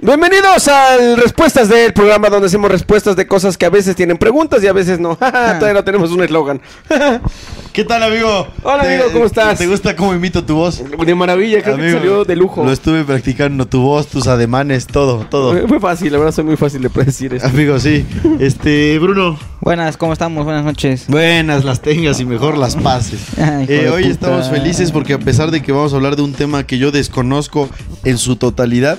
Bienvenidos al Respuestas del programa donde hacemos respuestas de cosas que a veces tienen preguntas y a veces no. Todavía no tenemos un eslogan. ¿Qué tal, amigo? Hola, ¿Te- amigo, ¿cómo estás? ¿Te gusta cómo imito tu voz? De maravilla, creo que Amigo, salió de lujo. Lo estuve practicando, tu voz, tus ademanes, todo, todo. Fue- fácil, la verdad soy muy fácil de predecir esto. Amigo, sí. Este, Bruno. Buenas, ¿cómo estamos? Buenas noches. Buenas las tengas y mejor las pases. Ay, Eh, hoy puta. estamos felices porque a pesar de que vamos a hablar de un tema que yo desconozco en su totalidad,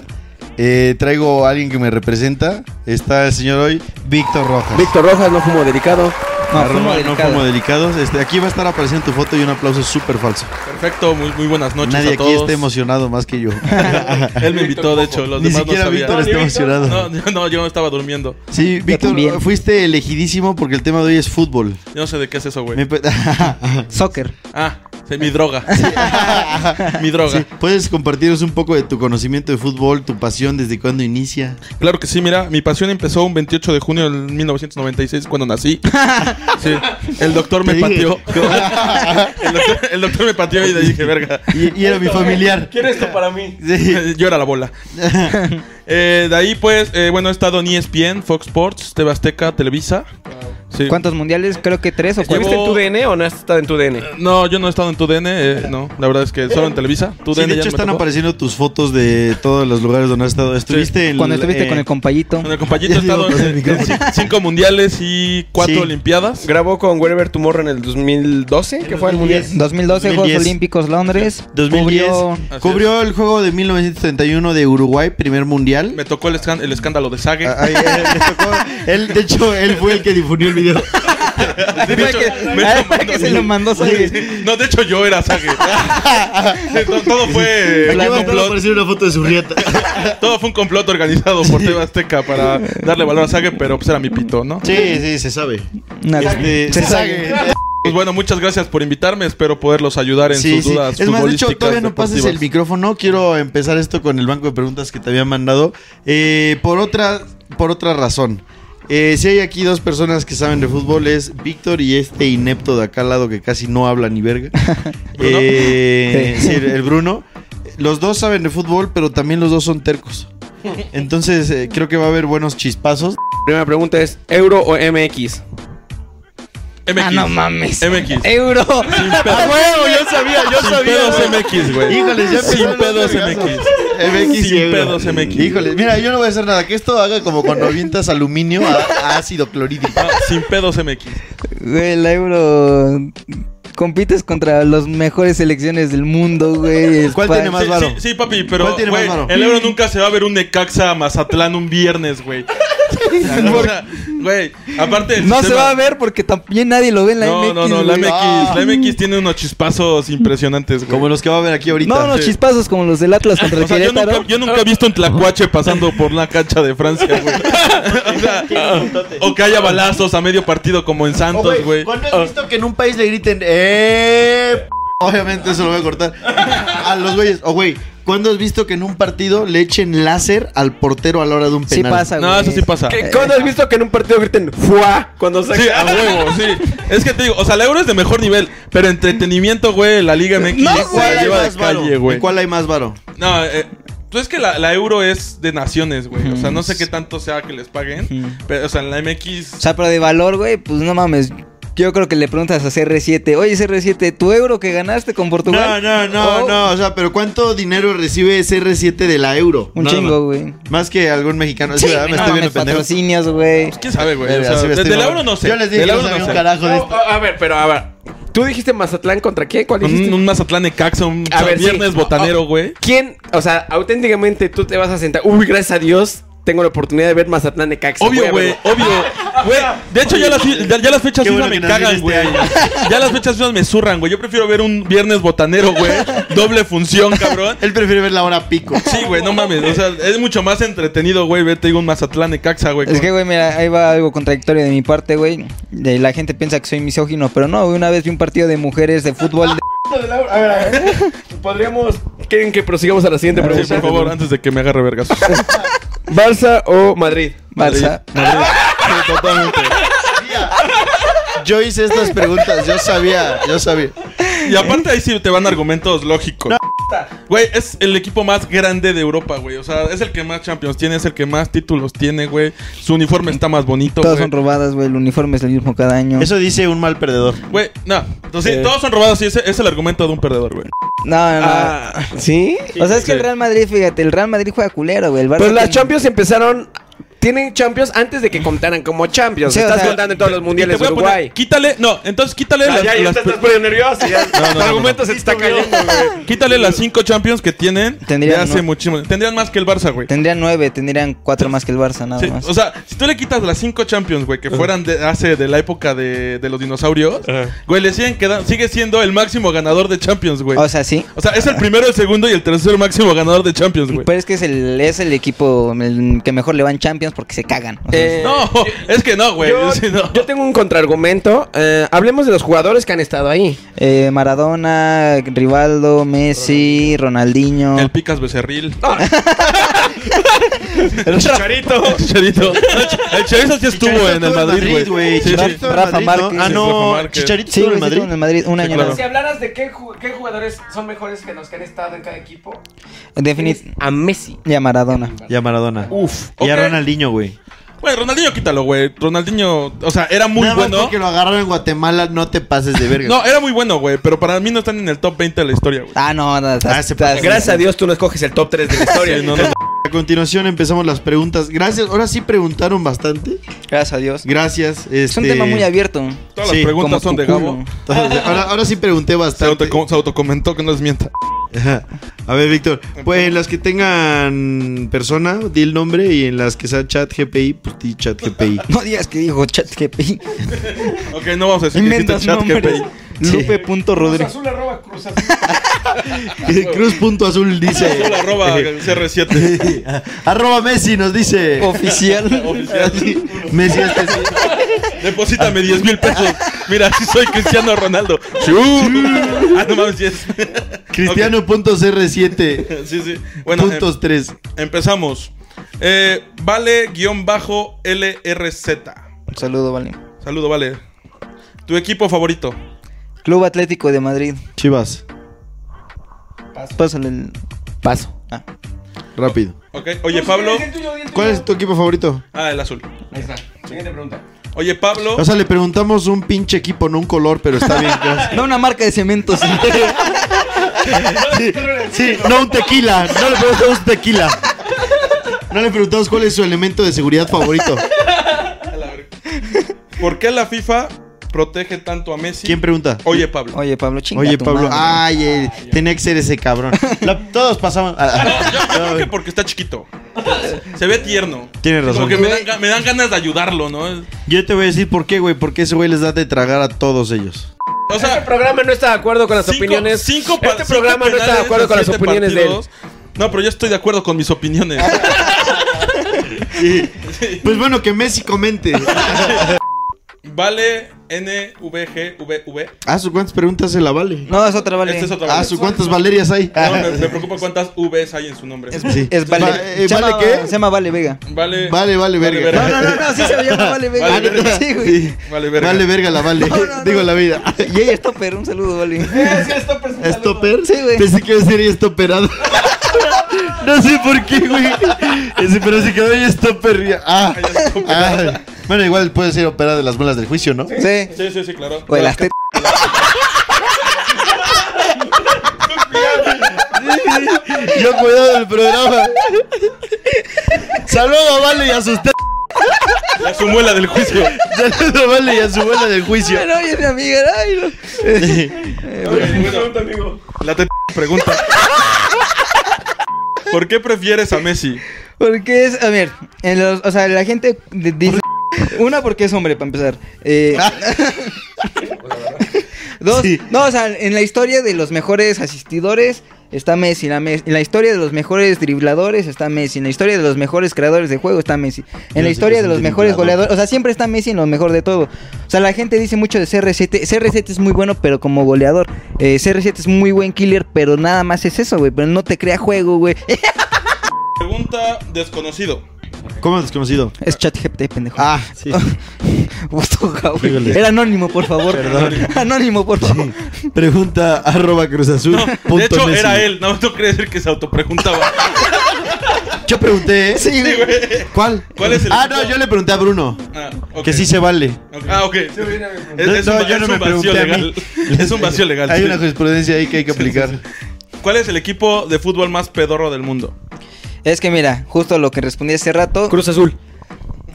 eh, traigo a alguien que me representa. Está el señor hoy, Víctor Rojas. Víctor Rojas, no fumo delicado. No, fumo no delicado. como delicados. Este, aquí va a estar apareciendo tu foto y un aplauso súper falso. Perfecto, muy, muy buenas noches Nadie a aquí todos. está emocionado más que yo. Él me invitó, de hecho, los Ni demás siquiera no Víctor sabían. está emocionado. No, yo no, yo estaba durmiendo. Sí, Víctor, fuiste elegidísimo porque el tema de hoy es fútbol. Yo no sé de qué es eso, güey. Soccer. Ah, sí, mi droga. mi droga. Sí, ¿Puedes compartirnos un poco de tu conocimiento de fútbol, tu pasión, desde cuándo inicia? Claro que sí, mira, mi pasión empezó un 28 de junio del 1996 cuando nací. Sí, el doctor me pateó. el, doctor, el doctor me pateó y le dije, verga. Y, y era mi familiar. Quiero esto para mí. Sí. Yo era la bola. Eh, de ahí, pues, eh, bueno, he estado en ESPN, Fox Sports, TV Azteca, Televisa. Sí. ¿Cuántos mundiales? Creo que tres o cuatro. ¿Estuviste en tu DN o no has estado en tu DN? No, yo no he estado en tu DN, eh, no. La verdad es que solo en Televisa. Tu Sí, DN de ya hecho están tocó. apareciendo tus fotos de todos los lugares donde has estado. Estuviste en Cuando estuviste eh, con el compayito. Con el compañito he estado en, cinco mundiales y cuatro Sí. olimpiadas. Grabó con Wherever Tomorrow en el 2012, que fue el mundial. 2012 Juegos 2010. Olímpicos Londres. 2010 Cubrió- cubrió el juego de 1931 de Uruguay, primer mundial. Me tocó el, escán- el escándalo de Sage. Ah, ahí, eh, le tocó- él, de hecho, él fue el que difundió el video. De Fue hecho, que- me- fue que se lo mandó Sage. No, de hecho yo era Sage. todo, todo fue Aquí un va a estar complot. aparecer una foto de su rieta. Todo fue un complot organizado por TV Azteca para darle valor a Sage, pero pues era mi pito, ¿no? Sí, sí, se sabe. Este, se se sabe. sabe. Pues bueno, muchas gracias por invitarme. Espero poderlos ayudar en Sí, sus sí. dudas Es más, de hecho, todavía no pases el micrófono. Quiero empezar esto con el banco de preguntas que te habían mandado. Eh, por otra, por otra razón. Eh, si hay aquí dos personas que saben de fútbol es Víctor y este inepto de acá al lado que casi no habla ni verga. ¿Bruno? Eh, Sí. sí, el, el Bruno. Los dos saben de fútbol, pero también los dos son tercos. Entonces eh, creo que va a haber buenos chispazos. Primera pregunta es, ¿Euro o MX? MX. Ah, no mames. MX. Euro. ¡Ah, huevo! Yo sabía, yo Sin sabía. pedos. MX, güey. Híjoles, ya Sin pedos. MX. MX Sin euro. pedos MX. Híjole, mira, yo no voy a hacer nada. Que esto haga como cuando avientas aluminio a, a ácido clorhídrico. Ah, sin pedos MX. Güey, el Euro. Compites contra las mejores selecciones del mundo, güey. ¿Cuál tiene más Sí, varo? sí, sí, papi, pero ¿Cuál tiene más güey, varo? el euro nunca se va a ver un Necaxa Mazatlán un viernes, güey. O sea, güey, aparte del No se va a ver porque también nadie lo ve en la No, MX. no, no, la güey. MX, Ah. la MX tiene unos chispazos impresionantes, güey. Como los que va a ver aquí ahorita. No, unos Sí. chispazos como los del Atlas contra el O sea, yo nunca, yo nunca he visto un tlacuache pasando por la cancha de Francia, güey. o, sea, o que haya balazos a medio partido como en Oh, Santos, güey. ¿Cuándo has visto que en un país le griten, eh? P-"? Obviamente eso lo voy a cortar. A los güeyes. O güey, ¿cuándo has visto que en un partido le echen láser al portero a la hora de un Sí penal? pasa, güey. No, eso sí pasa. ¿Qué- ¿Cuándo has visto que en un partido griten ¡Fua! Cuando saca... Sí, a huevo, sí. Es que te digo, o sea, la euro es de mejor nivel, pero entretenimiento, güey, la Liga MX No, se ¿En cuál la hay lleva de más varo? calle, güey. ¿En cuál hay más varo? No, eh, pues es que la, la euro es de naciones, güey. O sea, no sé qué tanto sea que les paguen. Pero, o sea, en la MX. O sea, pero de valor, güey, pues no mames. Yo creo que le preguntas a CR7, oye CR7, ¿tu euro que ganaste con No, Portugal? no, no, Oh, no. O sea, pero ¿cuánto dinero recibe CR7 de la euro? Un Nada chingo, güey. Más que algún mexicano. Sí, Sí, me no estoy viendo patrocinios, güey. ¿Quién sabe, güey? O Verga, sea, sí me de- mamando. euro no sé. Yo les dije que no euro sabía no sé. carajo de No, esto. a a ver, pero a ver. ¿Tú dijiste Mazatlán contra quién? ¿Cuál dijiste? Un, un Mazatlán de Caxa, un A ver, sí. viernes botanero, güey. ¿Quién? O sea, auténticamente tú te vas a sentar. Uy, gracias a Dios, tengo la oportunidad de ver Mazatlán de Caxa. Voy Obvio, güey, obvio. Güey, de hecho ya las, ya, ya las fechas bueno me cagan, este güey. año. Ya las fechas me zurran, güey. Yo prefiero ver un viernes botanero, güey. Doble función, cabrón. Él prefiere ver la hora pico. Sí, güey, no mames. O sea, es mucho más entretenido, güey, ver, te digo, un Mazatlán de Caxa, güey. Es que, güey, mira, ahí va algo contradictorio de mi parte, güey. De- La gente piensa que soy misógino, pero no, güey, una vez vi un partido de mujeres de fútbol. de- A ver, a ver. Podríamos. ¿Quieren que prosigamos a la siguiente Sí, pregunta? por favor, antes de que me agarre vergas. ¿Barça o Madrid? Barça. Madrid. Sí, totalmente. Yo hice estas preguntas, yo sabía, yo sabía. Y aparte ahí sí te van argumentos lógicos. Güey, es el equipo más grande de Europa, güey. O sea, es el que más Champions tiene, es el que más títulos tiene, güey. Su uniforme está más bonito, Todas güey. son robadas, güey. El uniforme es el mismo cada año. Eso dice un mal perdedor. Güey, no. Entonces, Eh. todos son robados y ese es el argumento de un perdedor, güey. No, no, no. Ah, ¿Sí? o sea, es que sí. el Real Madrid, fíjate, el Real Madrid juega culero, güey. El Barça Pues las tiene- Champions empezaron. Tienen Champions antes de que contaran como Champions. Sí, o Estás sea, contando en todos los mundiales de poner- Uruguay. quítale, no, entonces quítale Ah, las, ya, ya las- estás poniendo nervioso. Ya. No, no, tu no, argumento no. se te está cayendo, güey. Quítale las cinco Champions que tienen Tendrían, de hace ¿no? muchísimo. Tendrían más que el Barça, güey. Tendrían nueve, tendrían cuatro más que el Barça, nada Sí, más. o sea, si tú le quitas las cinco Champions, güey, que fueran de hace de la época de, de los dinosaurios, güey, le siguen quedando, sigue siendo el máximo ganador de Champions, güey. O sea, sí. O sea, es el primero, el segundo y el tercer máximo ganador de Champions, güey. Pero es que es el, es el equipo el que mejor le va en Champions porque se cagan. O sea, Eh, No, es que no, güey. Yo, Sí, no. yo tengo un contraargumento. Eh, hablemos de los jugadores que han estado ahí. eh, Maradona, Rivaldo, Messi, Ronaldinho. El Picas Becerril. El Chicharito. El Chicharito. El Chicharito sí estuvo en el Madrid, güey. Sí, sí. Chicharito en Rafa ¿no? Márquez. Ah, no. Chicharito Sí, estuvo en Madrid. en el Madrid un año. Si hablaras de qué, ju- qué jugadores son mejores que los que han estado en cada equipo, más. Definit a Messi. y a Maradona. Y a Maradona. Uf. Y a. Ronaldinho, güey. Güey, Ronaldinho quítalo, güey. Ronaldinho, o sea, era muy Nada más bueno. porque lo agarraron en Guatemala, no te pases de verga. No, era muy bueno, güey. Pero para mí no están en el top 20 de la historia, güey. Ah, no, no, estás- Ah. Gracias a Dios tú no escoges el top 3 de la historia. Sí, no, no, no. A continuación empezamos las preguntas. Gracias. Ahora sí preguntaron bastante. Gracias a Dios. Gracias. Es un este- tema muy abierto. Todas Sí, las preguntas son de Gabo. ahora, ahora sí pregunté Se, bastante. auto, se autocomentó que no es mienta. A ver, Víctor. Pues en las que tengan persona, di el nombre. Y en las que sea chat GPI, pues di chat GPI. No digas que dijo chat GPI. Ok, no vamos a decir que chat. GPI. Lupe.rodríguez. Azul arroba Cruz Azul. Cruz punto azul dice. Arroba CR7. Arroba Messi nos dice. Oficial. Oficial. Messi este sí. Deposítame 10 mil pesos. Mira, si soy Cristiano Ronaldo. Ah, no mames, sí es. Cristiano punto CR7. Ok, Sí, sí. Bueno, em- puntos 3. empezamos. Eh, vale guion bajo LRZ. Un saludo, vale. Saludo, vale. Tu equipo favorito. Club Atlético de Madrid. Chivas. Pásale el. Paso. Ah. Rápido. Ok. Oye, Pablo. ¿Cuál es tu equipo favorito? Ah, el azul. Ahí está. Siguiente pregunta. Oye, Pablo. O sea, le preguntamos un pinche equipo, no un color, pero está bien. gracias. No una marca de cemento, sí. Sí, sí, no un tequila. No le preguntamos un tequila. No le preguntamos cuál es su elemento de seguridad favorito. A la verga. ¿Por qué la FIFA protege tanto a Messi? ¿Quién pregunta? Oye, Pablo. Oye, Pablo, chinga Oye, tu Pablo. madre. Ay, eh, tenía que ser ese cabrón. La- todos pasamos. ah, Yo, yo creo que porque está chiquito. Se ve tierno. Tienes razón. Como que me dan, ga- me dan ganas de ayudarlo, ¿no? Yo te voy a decir por qué, güey. Porque ese güey les da de tragar a todos ellos. O Este sea, programa no está de acuerdo con las cinco- opiniones. cinco pa- este cinco programa no está de acuerdo con las siete opiniones de él. partidos. No, pero yo estoy de acuerdo con mis opiniones. Pues bueno, que Messi comente. Vale NVGVV. Ah, ¿su cuántas preguntas se la vale? No, es otra, vale. Este es otra Ah, vale. ¿su cuántas Valerias hay? No, me, me preocupa cuántas Vs hay en su nombre. Es, Sí. es Vale. Va- eh, ¿vale qué? se llama Vale Vega. Vale. Vale, vale, verga. verga. No, no, no, no, sí se llama Vale Vega. Vale verga. Sí, güey. Sí. Vale, verga. Vale, verga, la vale. No, no, no. Digo la vida. Y ella es topper, un saludo, Vale. ¿Stopper? Sí, güey. Pensé que sería estoperado. no sé por qué, güey. Pero se quedó ahí stopper. Ah, ah. Bueno, igual puede ser operada de las muelas del juicio, ¿no? Sí. Sí, sí, sí, claro. O de las tetas. Yo cuidado del programa. Saludos a Vale y a sus te- La su muela del juicio. Saludos a Vale y a su muela del juicio. Bueno, oye, mi amiga, ay, no. La te pregunta. ¿Por qué prefieres a Messi? Porque es, a ver, en los, o sea, la gente dice... Una, porque es hombre, para empezar. Eh, dos, Sí. no, o sea, en la historia de los mejores asistidores está Messi. En la, mes- en la historia de los mejores dribladores está Messi. En la historia de los mejores creadores de juego está Messi. En la historia de los mejores goleadores, o sea, siempre está Messi en lo mejor de todo. O sea, la gente dice mucho de CR7. CR7 es muy bueno, pero como goleador. Eh, CR7 es muy buen killer, pero nada más es eso, güey. Pero no te crea juego, güey. Pregunta desconocido. ¿Cómo desconocido? Es ChatGPT, pendejo. Ah, sí. Híjole. Era anónimo, por favor. Perdón. Anónimo, por favor. Pregunta arroba Cruz Azul. No, de hecho, Messi. era él. No, no quería decir que se autopreguntaba. Yo pregunté, ¿eh? Sí, Sí, güey. ¿Cuál? ¿Cuál es el Ah, no, yo le pregunté a Bruno. Ah, ok. Que sí se vale. Ah, ok. Es, No, es no, un, yo es no un me vacío pregunté a legal. Es un vacío legal. Hay sí. una jurisprudencia ahí que hay que aplicar. ¿Cuál es el equipo de fútbol más pedorro del mundo? Es que mira, justo lo que respondí hace rato. Cruz Azul.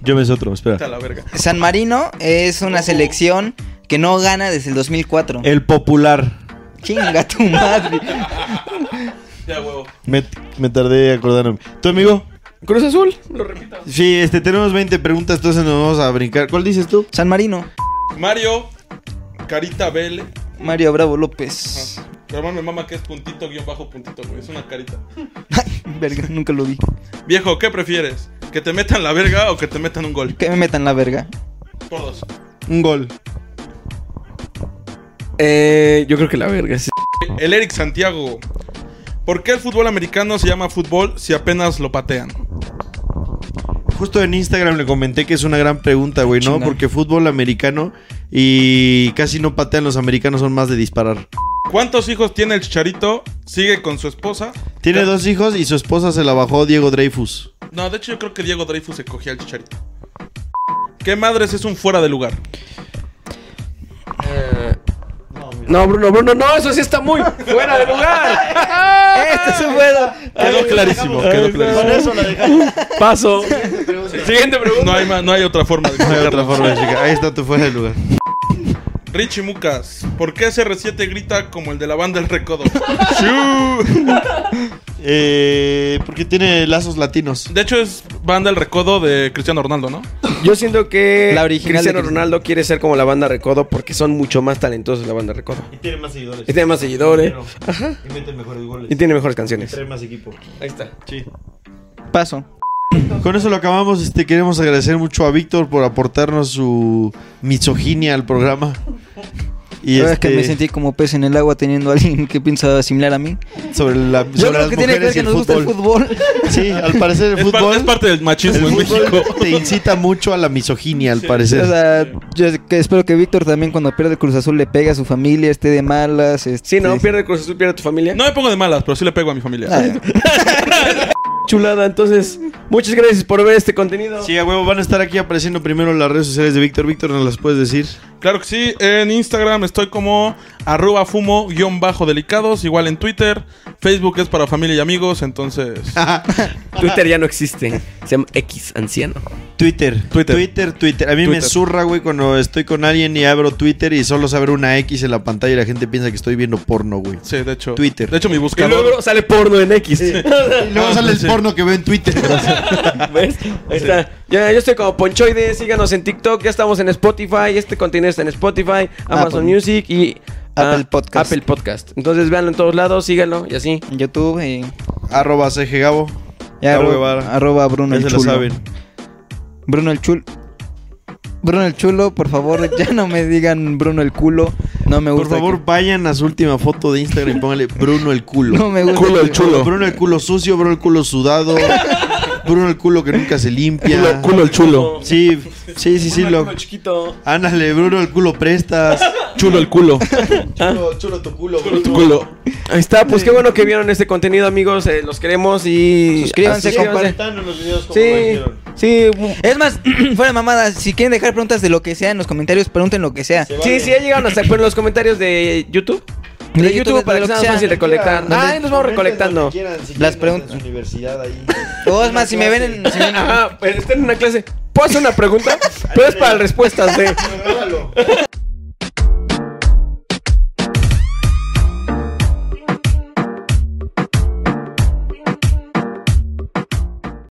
Yo me es otro, Está espera. la verga. San Marino es una selección que no gana desde el 2004. El popular. Chinga tu madre. Ya, huevo. Me, me tardé acordándome. ¿Tu amigo? Cruz Azul. Lo repito. Sí, este, tenemos 20 preguntas, entonces nos vamos a brincar. ¿Cuál dices tú? San Marino. Mario Carita Bell. Mario Bravo López. Pero hermano, me mama que es puntito guion bajo puntito, güey. Es una carita. Ay, verga, nunca lo vi. Viejo, ¿qué prefieres? ¿Que te metan la verga o que te metan un gol? Que me metan la verga. Por dos. Un gol. Eh, yo creo que la verga. sí. El Eric Santiago. ¿Por qué el fútbol americano se llama fútbol si apenas lo patean? Justo en Instagram le comenté que es una gran pregunta, güey, ¿no? Porque fútbol americano y casi no patean los americanos, son más de disparar. ¿Cuántos hijos tiene el Chicharito? ¿Sigue con su esposa? Tiene dos hijos y su esposa se la bajó Diego Dreyfus. No, de hecho yo creo que Diego Dreyfus se cogía al Chicharito. ¿Qué madres es un fuera de lugar? No, Bruno, Bruno, no, eso sí está muy fuera de lugar. Este es un bueno. Quedó clarísimo, quedó clarísimo. la dejamos. Paso. Siguiente pregunta. No hay, no hay otra forma de No hay otra forma de explicar. Ahí está tu fuera de lugar. Richie Mucas, ¿por qué CR7 grita como el de la banda El Recodo? Eh, porque tiene lazos latinos. de hecho es banda El Recodo de Cristiano Ronaldo, ¿no? Yo siento que La original Cristiano de- Ronaldo quiere ser como la banda Recodo porque son mucho más talentosos la banda Recodo. Y tiene más seguidores. Y tiene más seguidores. Y meten mejores goles. Y tiene mejores canciones. más equipo. Ahí está. Sí. Paso. Con eso lo acabamos. Este, queremos agradecer mucho a Víctor por aportarnos su misoginia al programa. Y La verdad es que este, me sentí como pez en el agua teniendo a alguien que piensa similar a mí. sobre la Yo sobre creo las que tiene que ver que el nos gusta el fútbol. Sí, al parecer el Es, fútbol, es parte del machismo en México. te incita mucho a la misoginia, al parecer. O sea, yo espero que Víctor también cuando pierde el Cruz Azul le pegue a su familia, esté de malas. Este... Sí, no, pierde Cruz Azul, pierde tu familia. No me pongo de malas, pero sí le pego a mi familia. Ah, Chulada, entonces, muchas gracias por ver este contenido. Sí, a huevo, van a estar aquí apareciendo primero las redes sociales de Víctor. Víctor, ¿nos las puedes decir? Claro que sí, en Instagram estoy como arroba fumo guion bajo delicados, igual en Twitter, Facebook es para familia y amigos, entonces... Twitter ya no existe. Se llama X Anciano. Twitter. Twitter. Twitter, Twitter. A mí me zurra, güey, cuando estoy con alguien y abro Twitter y solo se abre una X en la pantalla y la gente piensa que estoy viendo porno, güey. Sí, de hecho. Twitter. De hecho, mi Y buscador... luego sale porno en X. Y luego sale el sí. porno que veo en Twitter. ¿Ves? Ahí está. Ya, yo estoy como Ponchoide. Síganos en TikTok. Ya estamos en Spotify. Este contenido está en Spotify, Amazon Apple. Music y Apple ah, Podcast. Apple Podcast. Entonces véanlo en todos lados. Síganlo y así. en YouTube y, Arroba CG Gabo. y Gabo Guevara. arroba Bruno Ya el se lo Chulo. saben. Bruno el Chulo. Bruno el Chulo, por favor, ya no me digan Bruno el culo. No me Por gusta. favor, que- vayan a su última foto de Instagram y pónganle Bruno el culo. no me gusta. Culo el chulo. Bruno el culo sucio, Bruno el culo sudado. Bruno el culo que nunca se limpia. Culo, culo el chulo. Sí, sí, sí, sí. Lo... chiquito. Ándale, Bruno el culo prestas. Chulo el culo. Chulo, chulo tu culo, Chulo tu culo. Ahí está. Pues qué bueno que vieron este contenido, amigos. eh, los queremos y. Suscríbanse, compartan. los videos como Sí, dijeron. sí. Es más, fuera de mamada, si quieren dejar preguntas de lo que sea en los comentarios, pregunten lo que sea. Sí, sí, ya llegaron hasta pues, los comentarios de YouTube. De, De YouTube, YouTube, para de que sea más fácil recolectar. Donde- Ay, nos vamos recolectando. Las preguntas- En su universidad ahí. O es más, si me ven en... si me ven en- Ajá, pero está en una clase. ¿Puedo hacer una pregunta? Pero es para respuestas de.